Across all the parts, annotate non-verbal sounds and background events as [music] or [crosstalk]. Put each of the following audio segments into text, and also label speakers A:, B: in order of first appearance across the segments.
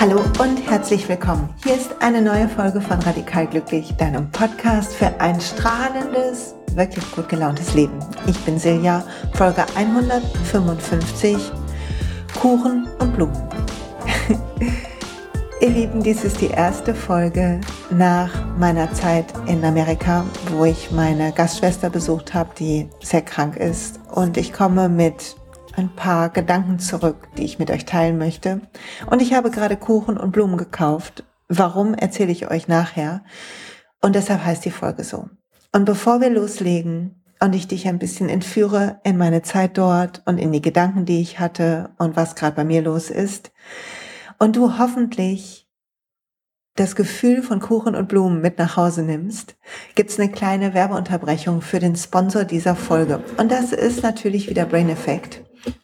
A: Hallo und herzlich willkommen. Hier ist eine neue Folge von Radikal Glücklich, deinem Podcast für ein strahlendes, wirklich gut gelauntes Leben. Ich bin Silja, Folge 155, Kuchen und Blumen. [laughs] Ihr Lieben, dies ist die erste Folge nach meiner Zeit in Amerika, wo ich meine Gastschwester besucht habe, die sehr krank ist. Und ich komme mit ein paar Gedanken zurück, die ich mit euch teilen möchte. Und ich habe gerade Kuchen und Blumen gekauft. Warum erzähle ich euch nachher. Und deshalb heißt die Folge so. Und bevor wir loslegen und ich dich ein bisschen entführe in meine Zeit dort und in die Gedanken, die ich hatte und was gerade bei mir los ist, und du hoffentlich das Gefühl von Kuchen und Blumen mit nach Hause nimmst, gibt's eine kleine Werbeunterbrechung für den Sponsor dieser Folge. Und das ist natürlich wieder Brain Effect.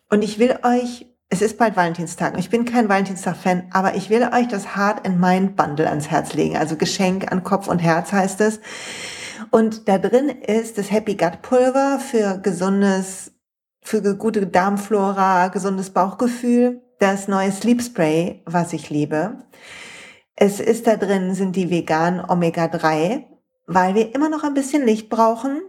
A: Und ich will euch, es ist bald Valentinstag, ich bin kein Valentinstag-Fan, aber ich will euch das Heart and Mind Bundle ans Herz legen. Also Geschenk an Kopf und Herz heißt es. Und da drin ist das Happy Gut Pulver für gesundes, für gute Darmflora, gesundes Bauchgefühl, das neue Sleep Spray, was ich liebe. Es ist da drin, sind die veganen Omega-3, weil wir immer noch ein bisschen Licht brauchen.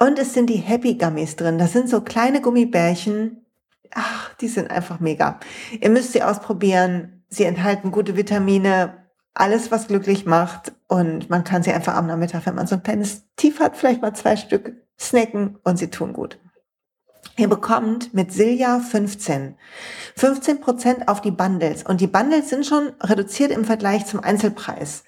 A: Und es sind die Happy Gummies drin. Das sind so kleine Gummibärchen, ach, die sind einfach mega. Ihr müsst sie ausprobieren. Sie enthalten gute Vitamine, alles, was glücklich macht. Und man kann sie einfach am Nachmittag, wenn man so ein kleines Tief hat, vielleicht mal zwei Stück snacken und sie tun gut. Ihr bekommt mit Silja 15. 15 Prozent auf die Bundles. Und die Bundles sind schon reduziert im Vergleich zum Einzelpreis.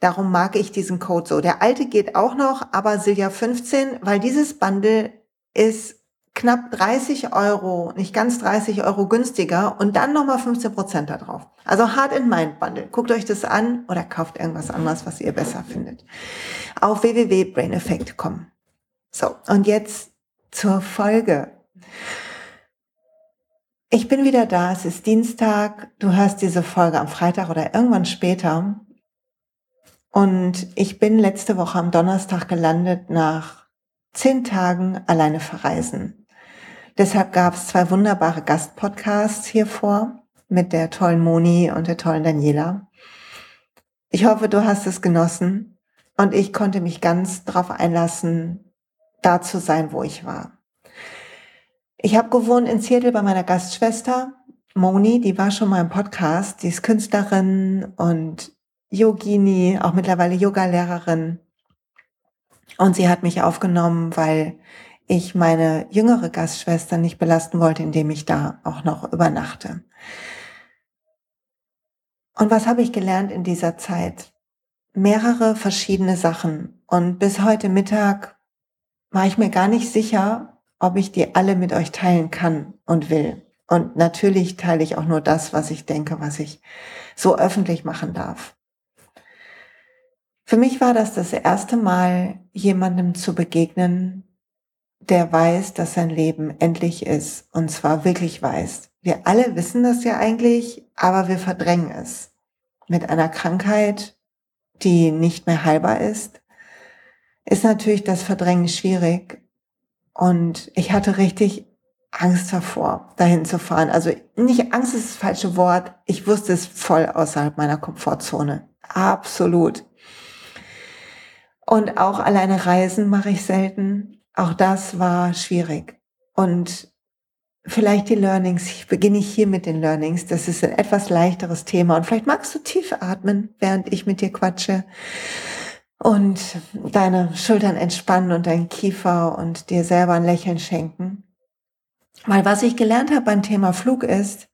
A: Darum mag ich diesen Code so. Der alte geht auch noch, aber Silja 15, weil dieses Bundle ist knapp 30 Euro, nicht ganz 30 Euro günstiger und dann nochmal 15 Prozent da drauf. Also Hard in Mind Bundle. Guckt euch das an oder kauft irgendwas anderes, was ihr besser findet. Auf www.braineffect.com. So, und jetzt zur Folge. Ich bin wieder da, es ist Dienstag, du hörst diese Folge am Freitag oder irgendwann später. Und ich bin letzte Woche am Donnerstag gelandet nach zehn Tagen alleine verreisen. Deshalb gab es zwei wunderbare Gastpodcasts hier vor mit der tollen Moni und der tollen Daniela. Ich hoffe, du hast es genossen und ich konnte mich ganz darauf einlassen, da zu sein, wo ich war. Ich habe gewohnt in Seattle bei meiner Gastschwester Moni, die war schon mal im Podcast, die ist Künstlerin und Yogini, auch mittlerweile Yoga-Lehrerin. Und sie hat mich aufgenommen, weil ich meine jüngere Gastschwester nicht belasten wollte, indem ich da auch noch übernachte. Und was habe ich gelernt in dieser Zeit? Mehrere verschiedene Sachen. Und bis heute Mittag war ich mir gar nicht sicher, ob ich die alle mit euch teilen kann und will. Und natürlich teile ich auch nur das, was ich denke, was ich so öffentlich machen darf. Für mich war das das erste Mal, jemandem zu begegnen, der weiß, dass sein Leben endlich ist. Und zwar wirklich weiß. Wir alle wissen das ja eigentlich, aber wir verdrängen es. Mit einer Krankheit, die nicht mehr heilbar ist, ist natürlich das Verdrängen schwierig. Und ich hatte richtig Angst davor, dahin zu fahren. Also nicht Angst ist das falsche Wort. Ich wusste es voll außerhalb meiner Komfortzone. Absolut. Und auch alleine reisen mache ich selten. Auch das war schwierig. Und vielleicht die Learnings. Ich beginne hier mit den Learnings. Das ist ein etwas leichteres Thema. Und vielleicht magst du tief atmen, während ich mit dir quatsche. Und deine Schultern entspannen und deinen Kiefer und dir selber ein Lächeln schenken. Weil was ich gelernt habe beim Thema Flug ist,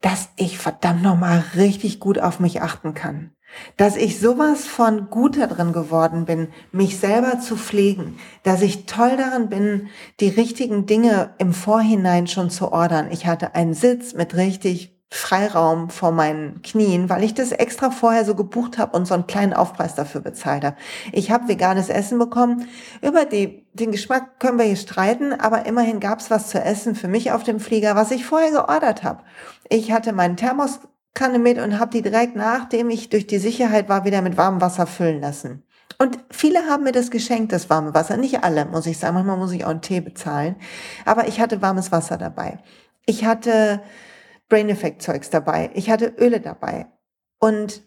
A: dass ich verdammt nochmal richtig gut auf mich achten kann dass ich sowas von gut darin geworden bin, mich selber zu pflegen, dass ich toll darin bin, die richtigen Dinge im Vorhinein schon zu ordern. Ich hatte einen Sitz mit richtig Freiraum vor meinen Knien, weil ich das extra vorher so gebucht habe und so einen kleinen Aufpreis dafür bezahlt habe. Ich habe veganes Essen bekommen. Über die, den Geschmack können wir hier streiten, aber immerhin gab es was zu essen für mich auf dem Flieger, was ich vorher geordert habe. Ich hatte meinen Thermos Kanne mit und habe die direkt nachdem ich durch die Sicherheit war wieder mit warmem Wasser füllen lassen. Und viele haben mir das geschenkt, das warme Wasser. Nicht alle, muss ich sagen. Manchmal muss ich auch einen Tee bezahlen. Aber ich hatte warmes Wasser dabei. Ich hatte Brain Effect Zeugs dabei. Ich hatte Öle dabei. Und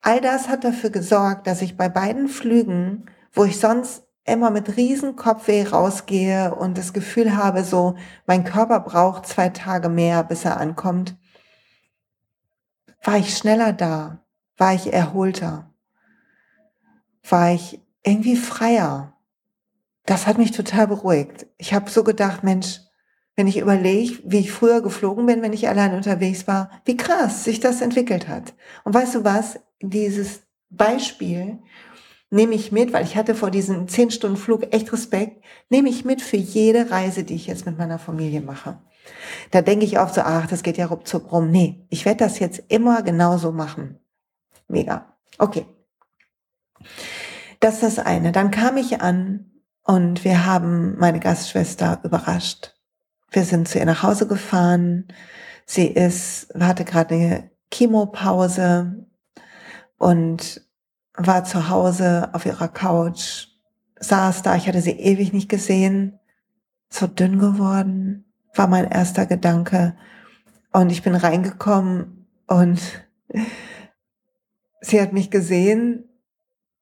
A: all das hat dafür gesorgt, dass ich bei beiden Flügen, wo ich sonst immer mit riesen Kopfweh rausgehe und das Gefühl habe, so, mein Körper braucht zwei Tage mehr, bis er ankommt, war ich schneller da, war ich erholter, war ich irgendwie freier. Das hat mich total beruhigt. Ich habe so gedacht, Mensch, wenn ich überlege, wie ich früher geflogen bin, wenn ich allein unterwegs war, wie krass sich das entwickelt hat. Und weißt du was? Dieses Beispiel nehme ich mit, weil ich hatte vor diesem 10 Stunden Flug echt Respekt, nehme ich mit für jede Reise, die ich jetzt mit meiner Familie mache. Da denke ich auch so, ach, das geht ja ruckzuck rum. Nee, ich werde das jetzt immer genauso machen. Mega. Okay. Das ist das eine. Dann kam ich an und wir haben meine Gastschwester überrascht. Wir sind zu ihr nach Hause gefahren. Sie ist, hatte gerade eine Chemopause und war zu Hause auf ihrer Couch, saß da, ich hatte sie ewig nicht gesehen, so dünn geworden, war mein erster Gedanke. Und ich bin reingekommen und [laughs] sie hat mich gesehen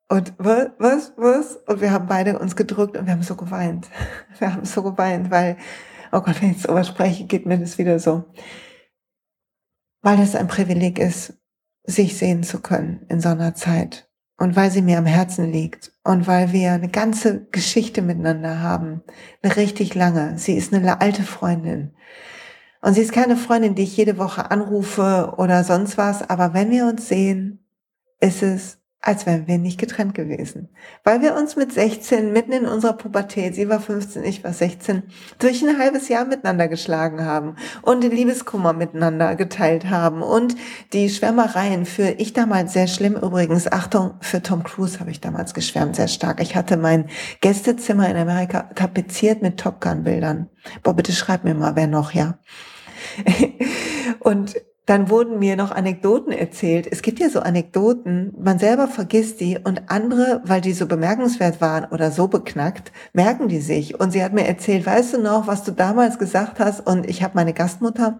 A: und was, was, was? Und wir haben beide uns gedrückt und wir haben so geweint. [laughs] Wir haben so geweint, weil, oh Gott, wenn ich sowas spreche, geht mir das wieder so. Weil es ein Privileg ist, sich sehen zu können in so einer Zeit und weil sie mir am Herzen liegt und weil wir eine ganze Geschichte miteinander haben, eine richtig lange. Sie ist eine alte Freundin. Und sie ist keine Freundin, die ich jede Woche anrufe oder sonst was, aber wenn wir uns sehen, ist es als wären wir nicht getrennt gewesen. Weil wir uns mit 16 mitten in unserer Pubertät, sie war 15, ich war 16, durch ein halbes Jahr miteinander geschlagen haben und den Liebeskummer miteinander geteilt haben und die Schwärmereien für, ich damals sehr schlimm übrigens, Achtung, für Tom Cruise habe ich damals geschwärmt, sehr stark. Ich hatte mein Gästezimmer in Amerika tapeziert mit Top Gun Bildern. Boah, bitte schreib mir mal, wer noch, ja. [laughs] und dann wurden mir noch Anekdoten erzählt. Es gibt ja so Anekdoten, man selber vergisst die und andere, weil die so bemerkenswert waren oder so beknackt, merken die sich. Und sie hat mir erzählt, weißt du noch, was du damals gesagt hast? Und ich habe meine Gastmutter,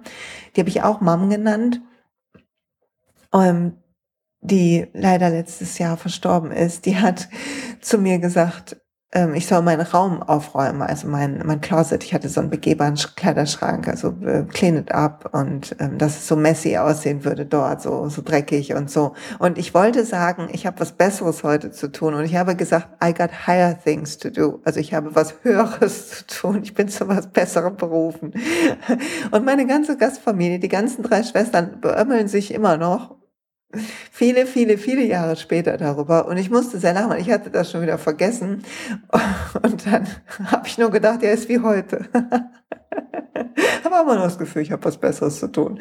A: die habe ich auch Mom genannt, ähm, die leider letztes Jahr verstorben ist. Die hat zu mir gesagt, ähm, ich soll meinen Raum aufräumen, also mein, mein Closet. Ich hatte so einen begehbaren Kleiderschrank, also äh, clean it up und ähm, dass es so messy aussehen würde dort, so, so dreckig und so. Und ich wollte sagen, ich habe was Besseres heute zu tun und ich habe gesagt, I got higher things to do. Also ich habe was Höheres [laughs] zu tun. Ich bin zu was Besserem berufen. [laughs] Und meine ganze Gastfamilie, die ganzen drei Schwestern beömmeln sich immer noch viele, viele, viele Jahre später darüber und ich musste sehr lachen, ich hatte das schon wieder vergessen [laughs] und dann habe ich nur gedacht, er ist wie heute. [laughs] Aber immer noch das Gefühl, ich habe was Besseres zu tun.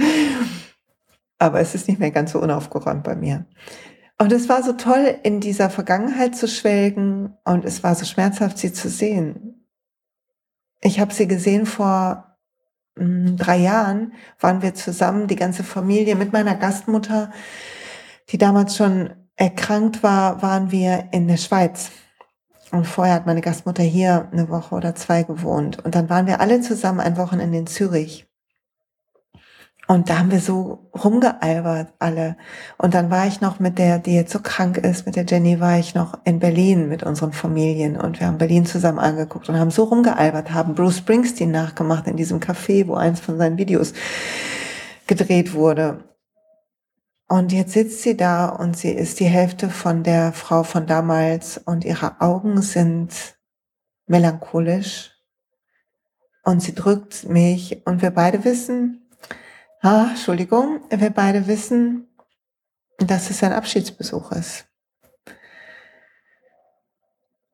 A: Aber es ist nicht mehr ganz so unaufgeräumt bei mir. Und es war so toll, in dieser Vergangenheit zu schwelgen und es war so schmerzhaft, sie zu sehen. Ich habe sie gesehen vor drei Jahren, waren wir zusammen, die ganze Familie mit meiner Gastmutter die damals schon erkrankt war, waren wir in der Schweiz. Und vorher hat meine Gastmutter hier eine Woche oder zwei gewohnt. Und dann waren wir alle zusammen ein Wochenende in Zürich. Und da haben wir so rumgealbert alle. Und dann war ich noch mit der, die jetzt so krank ist, mit der Jenny, war ich noch in Berlin mit unseren Familien. Und wir haben Berlin zusammen angeguckt und haben so rumgealbert, haben Bruce Springsteen nachgemacht in diesem Café, wo eins von seinen Videos gedreht wurde. Und jetzt sitzt sie da und sie ist die Hälfte von der Frau von damals und ihre Augen sind melancholisch und sie drückt mich und wir beide wissen, ah, Entschuldigung, wir beide wissen, dass es ein Abschiedsbesuch ist.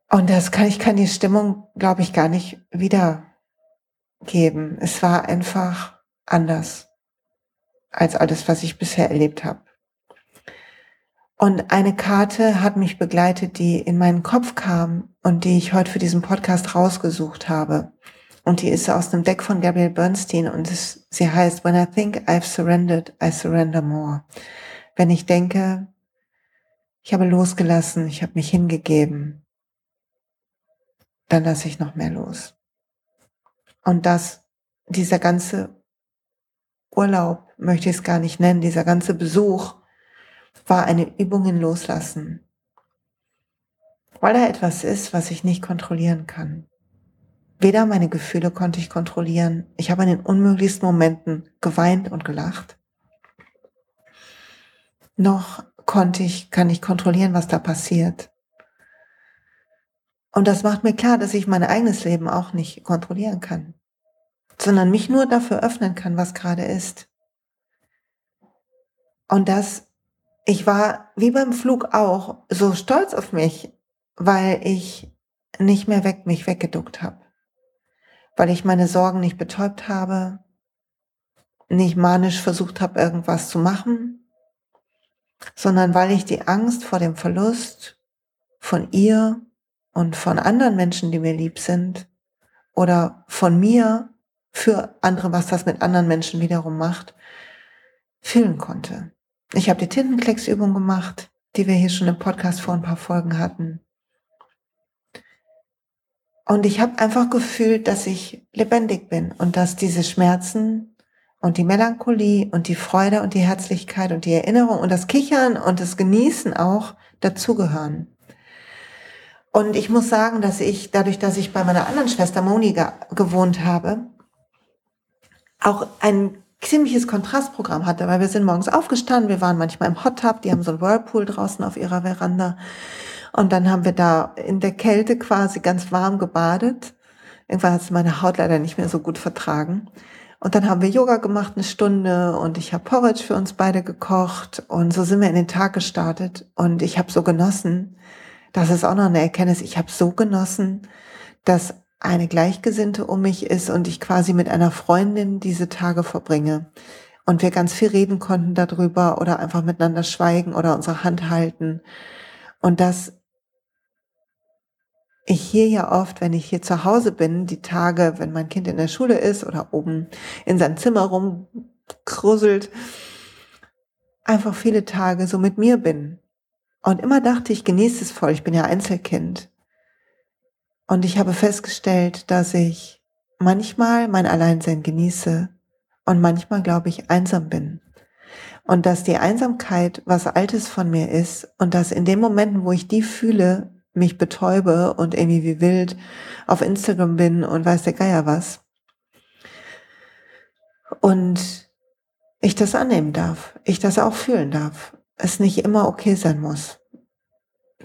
A: Und das kann, ich kann die Stimmung, glaube ich, gar nicht wiedergeben. Es war einfach anders als alles, was ich bisher erlebt habe. Und eine Karte hat mich begleitet, die in meinen Kopf kam und die ich heute für diesen Podcast rausgesucht habe. Und die ist aus einem Deck von Gabriel Bernstein und es, sie heißt When I think I've surrendered, I surrender more. Wenn ich denke, Ich habe losgelassen, ich habe mich hingegeben. Dann lasse ich noch mehr los. Und das, dieser ganze Urlaub, möchte ich es gar nicht nennen, dieser ganze Besuch war eine Übung in Loslassen. Weil da etwas ist, was ich nicht kontrollieren kann. Weder meine Gefühle konnte ich kontrollieren. Ich habe in den unmöglichsten Momenten geweint und gelacht. Noch konnte ich, kann ich kontrollieren, was da passiert. Und das macht mir klar, dass ich mein eigenes Leben auch nicht kontrollieren kann, sondern mich nur dafür öffnen kann, was gerade ist. Und das, ich war wie beim Flug auch so stolz auf mich, weil ich nicht mehr weg, mich weggeduckt habe, weil ich meine Sorgen nicht betäubt habe, nicht manisch versucht habe, irgendwas zu machen, sondern weil ich die Angst vor dem Verlust von ihr und von anderen Menschen, die mir lieb sind, oder von mir für andere, was das mit anderen Menschen wiederum macht, fühlen konnte. Ich habe die Tintenklecksübung gemacht, die wir hier schon im Podcast vor ein paar Folgen hatten. Und ich habe einfach gefühlt, dass ich lebendig bin und dass diese Schmerzen und die Melancholie und die Freude und die Herzlichkeit und die Erinnerung und das Kichern und das Genießen auch dazugehören. Und ich muss sagen, dass ich, dadurch, dass ich bei meiner anderen Schwester Moni gewohnt habe, auch ein ziemliches Kontrastprogramm hatte, weil wir sind morgens aufgestanden, wir waren manchmal im Hot Tub, die haben so ein Whirlpool draußen auf ihrer Veranda. Und dann haben wir da in der Kälte quasi ganz warm gebadet. Irgendwann hat es meine Haut leider nicht mehr so gut vertragen. Und dann haben wir Yoga gemacht eine Stunde und ich habe Porridge für uns beide gekocht und so sind wir in den Tag gestartet und ich habe so genossen, das ist auch noch eine Erkenntnis. Ich habe so genossen, dass eine Gleichgesinnte um mich ist und ich quasi mit einer Freundin diese Tage verbringe. Und wir ganz viel reden konnten darüber oder einfach miteinander schweigen oder unsere Hand halten. Und dass ich hier ja oft, wenn ich hier zu Hause bin, die Tage, wenn mein Kind in der Schule ist oder oben in seinem Zimmer rumkrusselt, einfach viele Tage so mit mir bin und immer dachte ich, genieße es voll. Ich bin ja Einzelkind. Und ich habe festgestellt, dass ich manchmal mein Alleinsein genieße und manchmal, glaube ich, einsam bin. Und dass die Einsamkeit was Altes von mir ist und dass in den Momenten, wo ich die fühle, mich betäube und irgendwie wie wild auf Instagram bin und weiß der Geier was. Und ich das annehmen darf, ich das auch fühlen darf es nicht immer okay sein muss.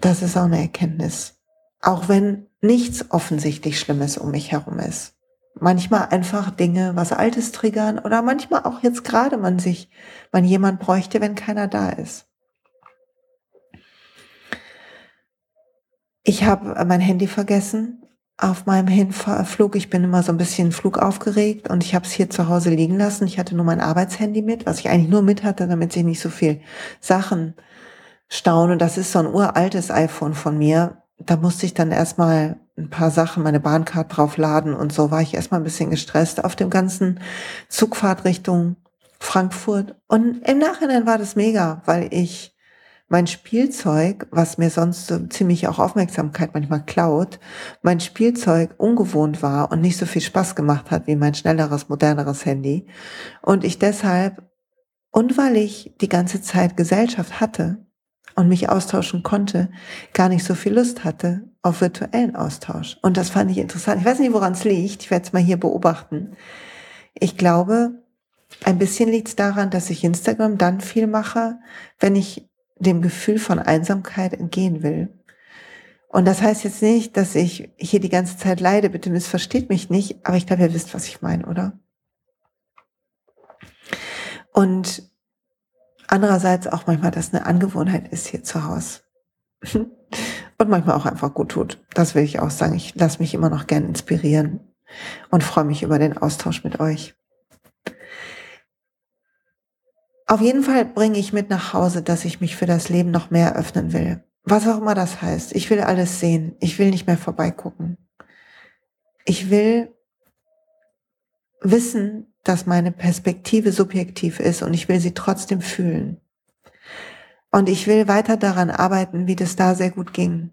A: Das ist auch eine Erkenntnis. Auch wenn nichts offensichtlich Schlimmes um mich herum ist. Manchmal einfach Dinge, was Altes triggern oder manchmal auch jetzt gerade man sich, man jemand bräuchte, wenn keiner da ist. Ich habe mein Handy vergessen auf meinem Hinflug. Ich bin immer so ein bisschen flugaufgeregt und ich habe es hier zu Hause liegen lassen. Ich hatte nur mein Arbeitshandy mit, was ich eigentlich nur mit hatte, damit sich nicht so viel Sachen stauen. Das ist so ein uraltes iPhone von mir. Da musste ich dann erstmal ein paar Sachen, meine Bahncard draufladen und so war ich erstmal ein bisschen gestresst auf dem ganzen Zugfahrt Richtung Frankfurt. Und im Nachhinein war das mega, weil ich mein Spielzeug, was mir sonst so ziemlich auch Aufmerksamkeit manchmal klaut, mein Spielzeug ungewohnt war und nicht so viel Spaß gemacht hat wie mein schnelleres, moderneres Handy. Und ich deshalb, und weil ich die ganze Zeit Gesellschaft hatte und mich austauschen konnte, gar nicht so viel Lust hatte auf virtuellen Austausch. Und das fand ich interessant. Ich weiß nicht, woran es liegt. Ich werde es mal hier beobachten. Ich glaube, ein bisschen liegt es daran, dass ich Instagram dann viel mache, wenn ich dem Gefühl von Einsamkeit entgehen will. Und das heißt jetzt nicht, dass ich hier die ganze Zeit leide, bitte missversteht mich nicht, aber ich glaube, ihr wisst, was ich meine, oder? Und andererseits auch manchmal, dass eine Angewohnheit ist hier zu Hause. [laughs] Und manchmal auch einfach gut tut. Das will ich auch sagen. Ich lasse mich immer noch gern inspirieren und freue mich über den Austausch mit euch. Auf jeden Fall bringe ich mit nach Hause, dass ich mich für das Leben noch mehr öffnen will. Was auch immer das heißt. Ich will alles sehen. Ich will nicht mehr vorbeigucken. Ich will wissen, dass meine Perspektive subjektiv ist und ich will sie trotzdem fühlen. Und ich will weiter daran arbeiten, wie das da sehr gut ging.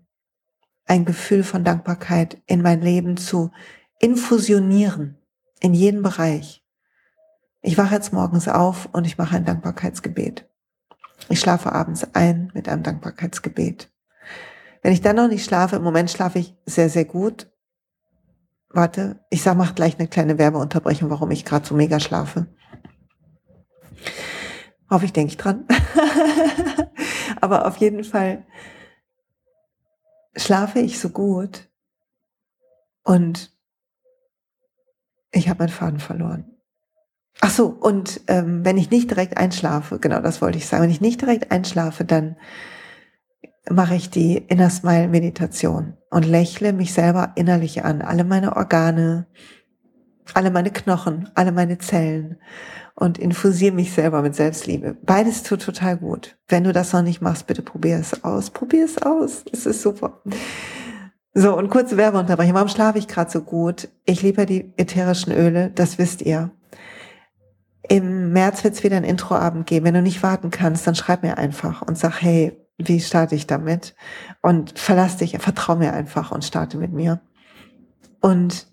A: Ein Gefühl von Dankbarkeit in mein Leben zu infusionieren, in jeden Bereich. Ich wache jetzt morgens auf und ich mache ein Dankbarkeitsgebet. Ich schlafe abends ein mit einem Dankbarkeitsgebet. Wenn ich dann noch nicht schlafe, im Moment schlafe ich sehr, sehr gut. Warte, ich sag, mach gleich eine kleine Werbeunterbrechung, warum ich gerade so mega schlafe. Hoffe ich, denke ich dran. [laughs] Aber auf jeden Fall schlafe ich so gut und ich habe meinen Faden verloren. Ach so, und ähm, wenn ich nicht direkt einschlafe, genau das wollte ich sagen, wenn ich nicht direkt einschlafe, dann mache ich die Inner Smile Meditation und lächle mich selber innerlich an, alle meine Organe, alle meine Knochen, alle meine Zellen und infusiere mich selber mit Selbstliebe. Beides tut total gut. Wenn du das noch nicht machst, bitte probier es aus. Probier es aus. Es ist super. So, und kurze Werbeunterbrechung. Warum schlafe ich gerade so gut? Ich liebe die ätherischen Öle, das wisst ihr. Im März wird es wieder ein Introabend geben. Wenn du nicht warten kannst, dann schreib mir einfach und sag, hey, wie starte ich damit? Und verlass dich, vertrau mir einfach und starte mit mir. Und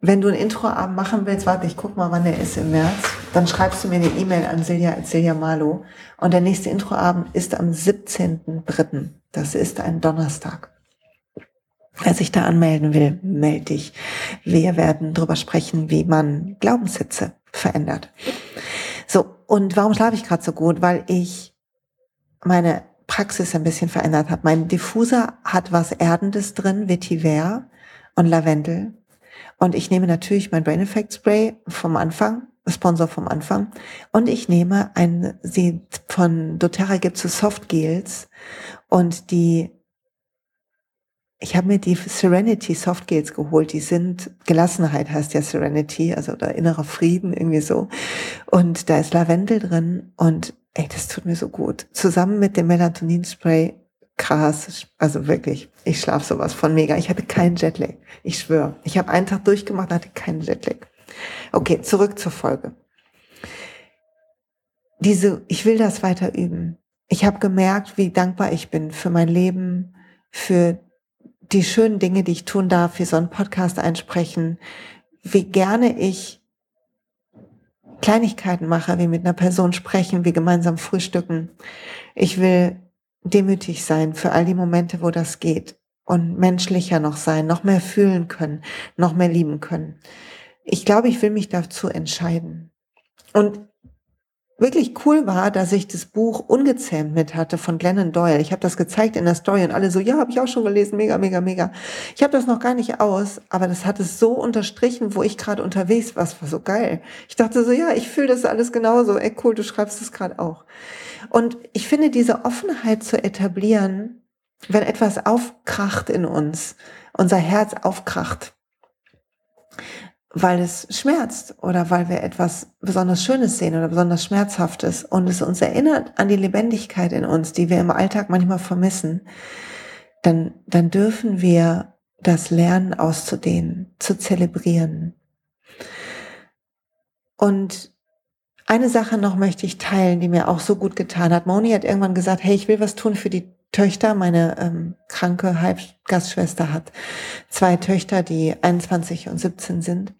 A: wenn du ein Introabend machen willst, warte, ich guck mal, wann der ist im März, dann schreibst du mir eine E-Mail an Silja Silja Malo. Und der nächste Introabend ist am 17.3. Das ist ein Donnerstag. Wer sich da anmelden will, melde dich. Wir werden darüber sprechen, wie man Glaubenssätze verändert. So, und warum schlafe ich gerade so gut? Weil ich meine Praxis ein bisschen verändert habe. Mein Diffuser hat was Erdendes drin, Vetiver und Lavendel. Und ich nehme natürlich mein Brain Effect Spray vom Anfang, Sponsor vom Anfang. Und ich nehme ein, sie von doTERRA gibt es so Soft Gels und die ich habe mir die Serenity Soft Gels geholt. Die sind Gelassenheit heißt ja Serenity, also oder innerer Frieden irgendwie so. Und da ist Lavendel drin und ey, das tut mir so gut. Zusammen mit dem Melatonin Spray krass, also wirklich, ich schlafe sowas von mega. Ich hatte keinen Jetlag, ich schwöre. Ich habe einen Tag durchgemacht, hatte keinen Jetlag. Okay, zurück zur Folge. Diese, ich will das weiter üben. Ich habe gemerkt, wie dankbar ich bin für mein Leben, für die schönen Dinge, die ich tun darf, wie so einen Podcast einsprechen, wie gerne ich Kleinigkeiten mache, wie mit einer Person sprechen, wie gemeinsam frühstücken. Ich will demütig sein für all die Momente, wo das geht und menschlicher noch sein, noch mehr fühlen können, noch mehr lieben können. Ich glaube, ich will mich dazu entscheiden. Und wirklich cool war, dass ich das Buch Ungezähmt mit hatte von Glennon Doyle. Ich habe das gezeigt in der Story und alle so, ja, habe ich auch schon gelesen, mega, mega, mega. Ich habe das noch gar nicht aus, aber das hat es so unterstrichen, wo ich gerade unterwegs war. Das war so geil. Ich dachte so, ja, ich fühle das alles genauso. Ey, cool, du schreibst das gerade auch. Und ich finde, diese Offenheit zu etablieren, wenn etwas aufkracht in uns, unser Herz aufkracht, weil es schmerzt oder weil wir etwas besonders Schönes sehen oder besonders Schmerzhaftes und es uns erinnert an die Lebendigkeit in uns, die wir im Alltag manchmal vermissen, dann, dann dürfen wir das Lernen auszudehnen, zu zelebrieren. Und eine Sache noch möchte ich teilen, die mir auch so gut getan hat. Moni hat irgendwann gesagt, hey, ich will was tun für die Töchter. Meine ähm, kranke Halbgastschwester hat zwei Töchter, die 21 und 17 sind.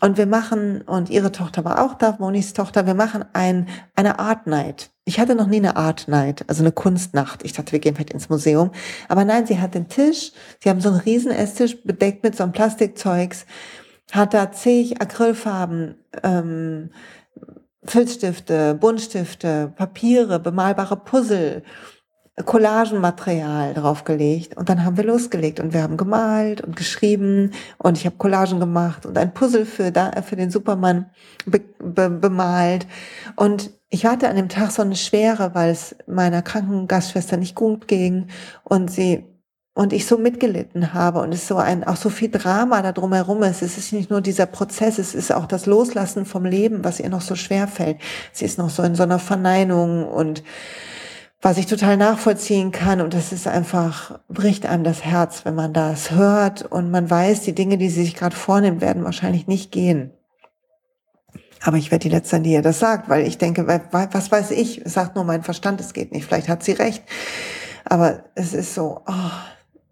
A: Und wir machen, und ihre Tochter war auch da, Monis Tochter, wir machen ein, eine Art Night. Ich hatte noch nie eine Art Night, also eine Kunstnacht. Ich dachte, wir gehen vielleicht ins Museum. Aber nein, sie hat den Tisch, sie haben so einen riesen Esstisch bedeckt mit so einem Plastikzeugs, hat da zig Acrylfarben, ähm, Filzstifte, Buntstifte, Papiere, bemalbare Puzzle, Collagenmaterial draufgelegt und dann haben wir losgelegt und wir haben gemalt und geschrieben und ich habe Collagen gemacht und ein Puzzle für da für den Superman be, be, bemalt und ich hatte an dem Tag so eine Schwere, weil es meiner kranken Gastschwester nicht gut ging und sie und ich so mitgelitten habe und es so ein auch so viel Drama da drumherum ist. Es ist nicht nur dieser Prozess, es ist auch das Loslassen vom Leben, was ihr noch so schwer fällt. Sie ist noch so in so einer Verneinung und was ich total nachvollziehen kann. Und das ist einfach, bricht einem das Herz, wenn man das hört und man weiß, die Dinge, die sie sich gerade vornimmt, werden wahrscheinlich nicht gehen. Aber ich werde die Letzte, die ihr das sagt, weil ich denke, was weiß ich, sagt nur mein Verstand, es geht nicht. Vielleicht hat sie recht. Aber es ist so, oh.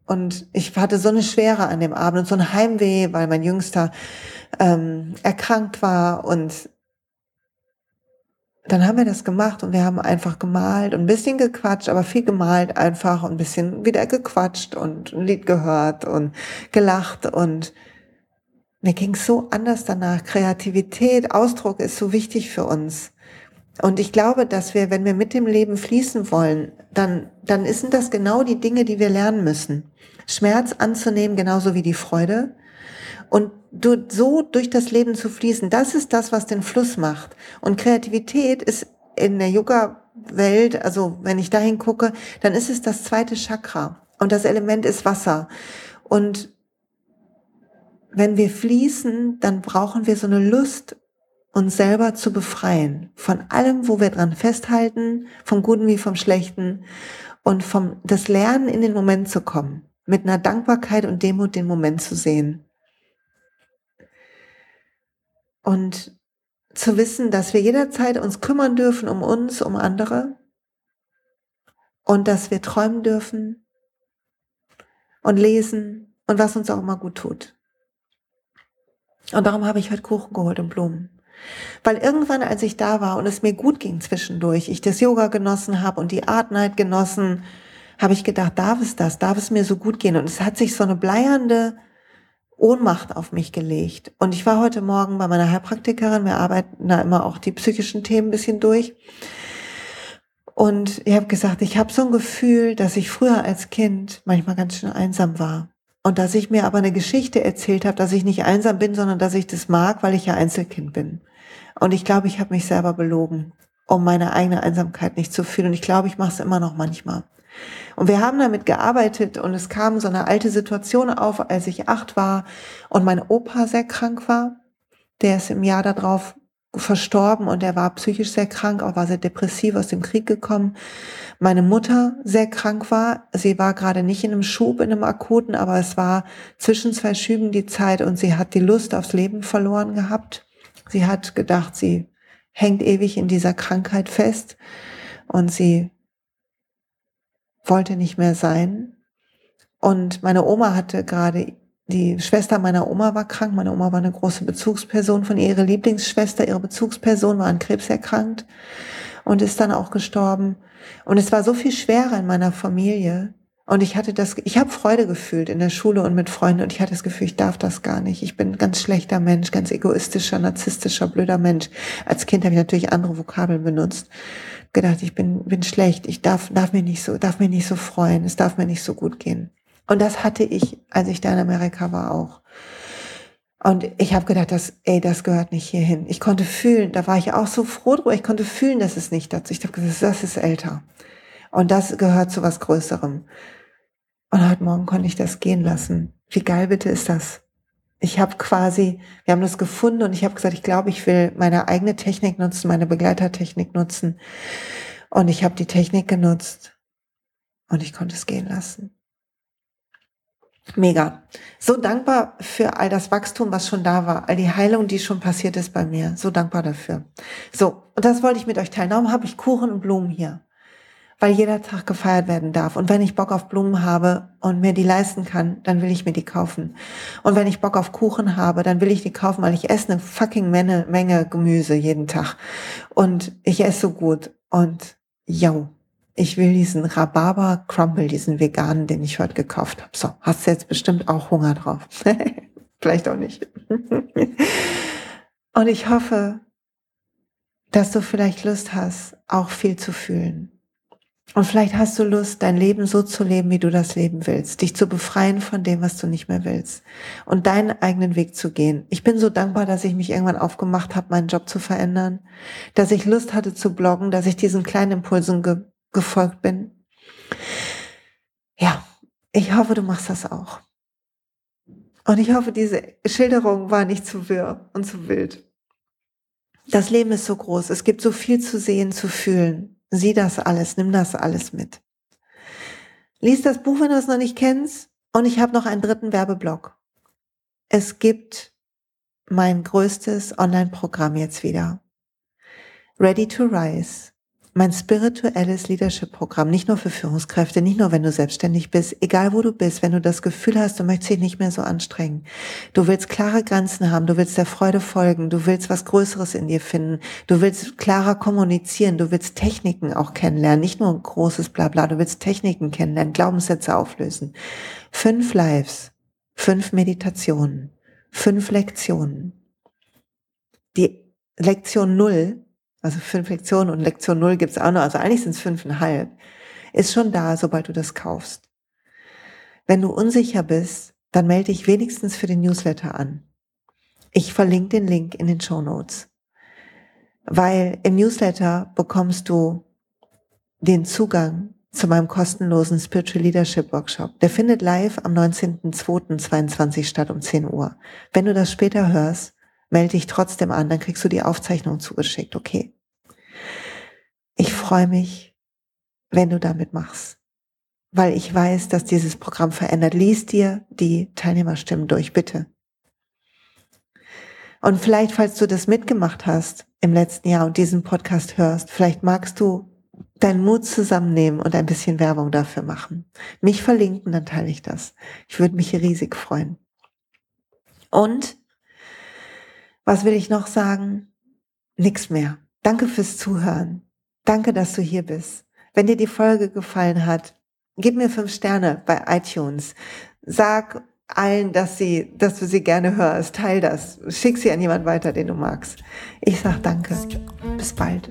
A: und ich hatte so eine Schwere an dem Abend und so ein Heimweh, weil mein Jüngster ähm, erkrankt war und dann haben wir das gemacht und wir haben einfach gemalt und ein bisschen gequatscht, aber viel gemalt einfach und ein bisschen wieder gequatscht und ein Lied gehört und gelacht und mir ging so anders danach. Kreativität, Ausdruck ist so wichtig für uns. Und ich glaube, dass wir, wenn wir mit dem Leben fließen wollen, dann, dann sind das genau die Dinge, die wir lernen müssen. Schmerz anzunehmen, genauso wie die Freude. Und du, so durch das Leben zu fließen, das ist das, was den Fluss macht. Und Kreativität ist in der Yoga-Welt, also wenn ich dahin gucke, dann ist es das zweite Chakra. Und das Element ist Wasser. Und wenn wir fließen, dann brauchen wir so eine Lust, uns selber zu befreien. Von allem, wo wir dran festhalten, vom Guten wie vom Schlechten. Und vom, das Lernen in den Moment zu kommen. Mit einer Dankbarkeit und Demut den Moment zu sehen. Und zu wissen, dass wir jederzeit uns kümmern dürfen um uns, um andere und dass wir träumen dürfen und lesen und was uns auch immer gut tut. Und darum habe ich heute Kuchen geholt und Blumen. Weil irgendwann, als ich da war und es mir gut ging zwischendurch, ich das Yoga genossen habe und die Art Night genossen, habe ich gedacht, darf es das, darf es mir so gut gehen? Und es hat sich so eine bleiernde Ohnmacht auf mich gelegt. Und ich war heute Morgen bei meiner Heilpraktikerin, wir arbeiten da immer auch die psychischen Themen ein bisschen durch. Und ich habe gesagt, ich habe so ein Gefühl, dass ich früher als Kind manchmal ganz schön einsam war. Und dass ich mir aber eine Geschichte erzählt habe, dass ich nicht einsam bin, sondern dass ich das mag, weil ich ja Einzelkind bin. Und ich glaube, ich habe mich selber belogen, um meine eigene Einsamkeit nicht zu fühlen. Und ich glaube, ich mache es immer noch manchmal. Und wir haben damit gearbeitet und es kam so eine alte Situation auf, als ich acht war und mein Opa sehr krank war. Der ist im Jahr darauf verstorben und er war psychisch sehr krank, auch war sehr depressiv aus dem Krieg gekommen. Meine Mutter sehr krank war. Sie war gerade nicht in einem Schub, in einem akuten, aber es war zwischen zwei Schüben die Zeit und sie hat die Lust aufs Leben verloren gehabt. Sie hat gedacht, sie hängt ewig in dieser Krankheit fest und sie wollte nicht mehr sein. Und meine Oma hatte gerade, die Schwester meiner Oma war krank. Meine Oma war eine große Bezugsperson von ihr. Ihre Lieblingsschwester, ihre Bezugsperson war an Krebs erkrankt und ist dann auch gestorben. Und es war so viel schwerer in meiner Familie. Und ich hatte das, ich habe Freude gefühlt in der Schule und mit Freunden und ich hatte das Gefühl, ich darf das gar nicht. Ich bin ein ganz schlechter Mensch, ganz egoistischer, narzisstischer, blöder Mensch. Als Kind habe ich natürlich andere Vokabeln benutzt gedacht, ich bin, bin schlecht, ich darf, darf mir nicht so, darf mir nicht so freuen, es darf mir nicht so gut gehen. Und das hatte ich, als ich da in Amerika war, auch. Und ich habe gedacht, das, ey, das gehört nicht hierhin. Ich konnte fühlen, da war ich auch so froh drüber, ich konnte fühlen, dass es nicht dazu. Ich habe gesagt, das ist älter. Und das gehört zu was Größerem. Und heute Morgen konnte ich das gehen lassen. Wie geil bitte ist das? ich habe quasi, wir haben das gefunden und ich habe gesagt, ich glaube, ich will meine eigene Technik nutzen, meine Begleitertechnik nutzen. Und ich habe die Technik genutzt und ich konnte es gehen lassen. Mega. So dankbar für all das Wachstum, was schon da war, all die Heilung, die schon passiert ist bei mir. So dankbar dafür. So, und das wollte ich mit euch teilen. Darum habe ich Kuchen und Blumen hier weil jeder Tag gefeiert werden darf. Und wenn ich Bock auf Blumen habe und mir die leisten kann, dann will ich mir die kaufen. Und wenn ich Bock auf Kuchen habe, dann will ich die kaufen, weil ich esse eine fucking Menge, Menge Gemüse jeden Tag. Und ich esse so gut. Und yo, ich will diesen Rhabarber Crumble, diesen veganen, den ich heute gekauft habe. So, hast du jetzt bestimmt auch Hunger drauf. [laughs] Vielleicht auch nicht. [laughs] und ich hoffe, dass du vielleicht Lust hast, auch viel zu fühlen und vielleicht hast du Lust, dein Leben so zu leben, wie du das leben willst, dich zu befreien von dem, was du nicht mehr willst und deinen eigenen Weg zu gehen. Ich bin so dankbar, dass ich mich irgendwann aufgemacht habe, meinen Job zu verändern, dass ich Lust hatte zu bloggen, dass ich diesen kleinen Impulsen ge gefolgt bin. Ja, ich hoffe, du machst das auch. Und ich hoffe, diese Schilderung war nicht zu wirr und zu wild. Das Leben ist so groß. Es gibt so viel zu sehen, zu fühlen. Sieh das alles, nimm das alles mit. Lies das Buch, wenn du es noch nicht kennst. Und ich habe noch einen dritten Werbeblock. Es gibt mein größtes Online-Programm jetzt wieder. Ready to Rise mein spirituelles Leadership-Programm, nicht nur für Führungskräfte, nicht nur wenn du selbstständig bist, egal wo du bist, wenn du das Gefühl hast, du möchtest dich nicht mehr so anstrengen. Du willst klare Grenzen haben, du willst der Freude folgen, du willst was Größeres in dir finden, du willst klarer kommunizieren, du willst Techniken auch kennenlernen, nicht nur ein großes Blabla, du willst Techniken kennenlernen, Glaubenssätze auflösen. Fünf Lives, fünf Meditationen, fünf Lektionen. Die Lektion null also fünf Lektionen und Lektion null gibt's auch noch, also eigentlich sind es fünfeinhalb, ist schon da, sobald du das kaufst. Wenn du unsicher bist, dann melde dich wenigstens für den Newsletter an. Ich verlinke den Link in den Show Notes. Weil im Newsletter bekommst du den Zugang zu meinem kostenlosen Spiritual Leadership Workshop. Der findet live am 19.02.22 statt um 10 Uhr. Wenn du das später hörst, melde dich trotzdem an, dann kriegst du die Aufzeichnung zugeschickt, okay? Freue mich, wenn du damit machst, weil ich weiß, dass dieses Programm verändert. Lies dir die Teilnehmerstimmen durch, bitte. Und vielleicht, falls du das mitgemacht hast im letzten Jahr und diesen Podcast hörst, vielleicht magst du deinen Mut zusammennehmen und ein bisschen Werbung dafür machen. Mich verlinken, dann teile ich das. Ich würde mich riesig freuen. Und was will ich noch sagen? Nix mehr. Danke fürs Zuhören. Danke, dass du hier bist. Wenn dir die Folge gefallen hat, gib mir fünf Sterne bei iTunes. Sag allen, dass sie, dass du sie gerne hörst. Teil das. Schick sie an jemand weiter, den du magst. Ich sag danke. Bis bald.